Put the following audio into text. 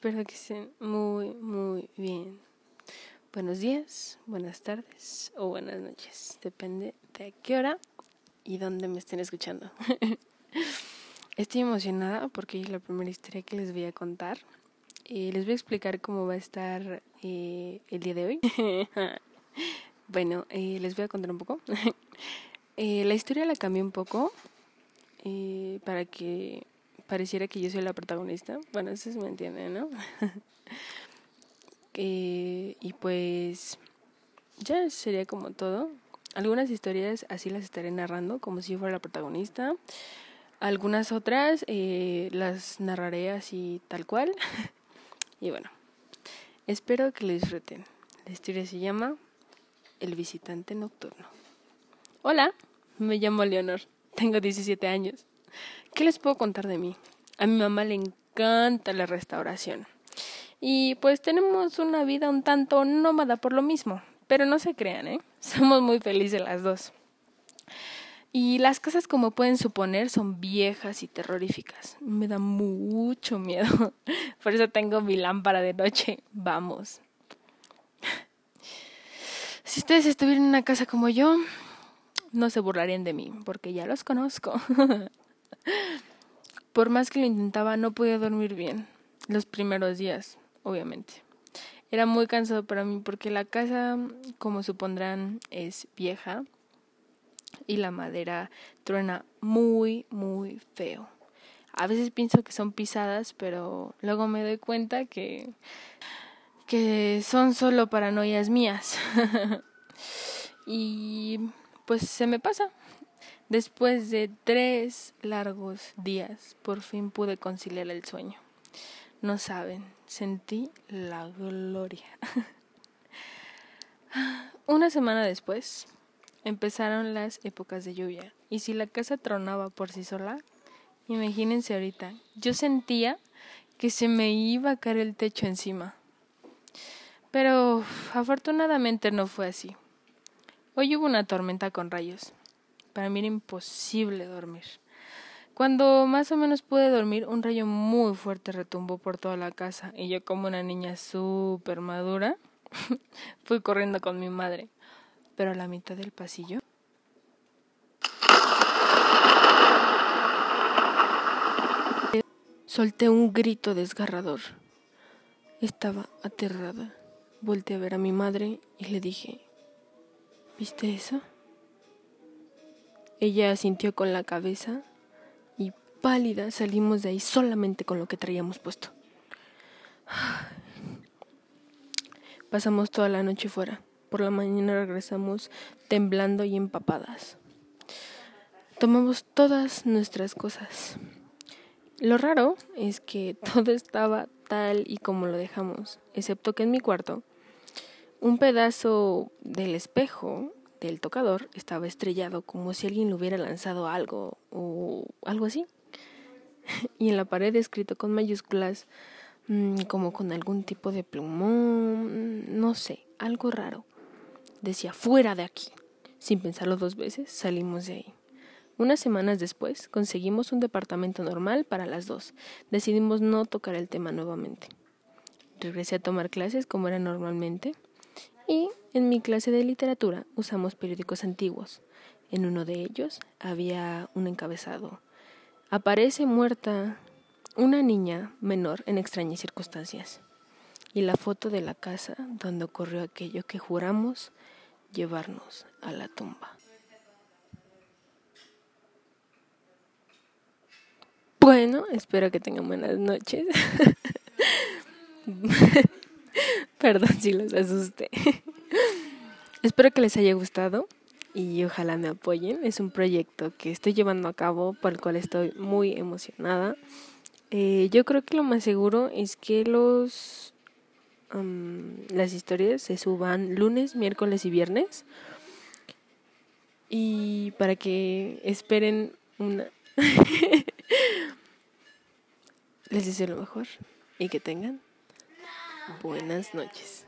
Espero que estén muy, muy bien. Buenos días, buenas tardes o buenas noches. Depende de a qué hora y dónde me estén escuchando. Estoy emocionada porque es la primera historia que les voy a contar. Eh, les voy a explicar cómo va a estar eh, el día de hoy. bueno, eh, les voy a contar un poco. la historia la cambié un poco para que pareciera que yo soy la protagonista. Bueno, eso se me entiende, ¿no? Eh, y pues ya sería como todo. Algunas historias así las estaré narrando como si fuera la protagonista. Algunas otras eh, las narraré así tal cual. y bueno, espero que lo disfruten. La historia se llama El visitante nocturno. Hola, me llamo Leonor, tengo 17 años. ¿Qué les puedo contar de mí? A mi mamá le encanta la restauración. Y pues tenemos una vida un tanto nómada por lo mismo. Pero no se crean, ¿eh? Somos muy felices las dos. Y las casas, como pueden suponer, son viejas y terroríficas. Me da mucho miedo. Por eso tengo mi lámpara de noche. Vamos. Si ustedes estuvieran en una casa como yo, no se burlarían de mí, porque ya los conozco. Por más que lo intentaba, no podía dormir bien los primeros días, obviamente. Era muy cansado para mí porque la casa, como supondrán, es vieja y la madera truena muy, muy feo. A veces pienso que son pisadas, pero luego me doy cuenta que, que son solo paranoias mías. y pues se me pasa. Después de tres largos días, por fin pude conciliar el sueño. No saben, sentí la gloria. Una semana después, empezaron las épocas de lluvia. Y si la casa tronaba por sí sola, imagínense ahorita, yo sentía que se me iba a caer el techo encima. Pero afortunadamente no fue así. Hoy hubo una tormenta con rayos. Para mí era imposible dormir. Cuando más o menos pude dormir, un rayo muy fuerte retumbó por toda la casa y yo como una niña súper madura fui corriendo con mi madre. Pero a la mitad del pasillo solté un grito desgarrador. Estaba aterrada. Volté a ver a mi madre y le dije, ¿viste eso? Ella asintió con la cabeza y pálida salimos de ahí solamente con lo que traíamos puesto. Pasamos toda la noche fuera. Por la mañana regresamos temblando y empapadas. Tomamos todas nuestras cosas. Lo raro es que todo estaba tal y como lo dejamos, excepto que en mi cuarto un pedazo del espejo del tocador estaba estrellado como si alguien le hubiera lanzado algo o algo así. y en la pared escrito con mayúsculas mm, como con algún tipo de plumón, no sé, algo raro. Decía, fuera de aquí. Sin pensarlo dos veces, salimos de ahí. Unas semanas después, conseguimos un departamento normal para las dos. Decidimos no tocar el tema nuevamente. Regresé a tomar clases como era normalmente y en mi clase de literatura usamos periódicos antiguos. En uno de ellos había un encabezado. Aparece muerta una niña menor en extrañas circunstancias. Y la foto de la casa donde ocurrió aquello que juramos llevarnos a la tumba. Bueno, espero que tengan buenas noches. Perdón si los asusté. Espero que les haya gustado y ojalá me apoyen. Es un proyecto que estoy llevando a cabo por el cual estoy muy emocionada. Eh, yo creo que lo más seguro es que los las historias se suban lunes, miércoles y viernes. Y para que esperen una... Les deseo lo mejor y que tengan buenas noches.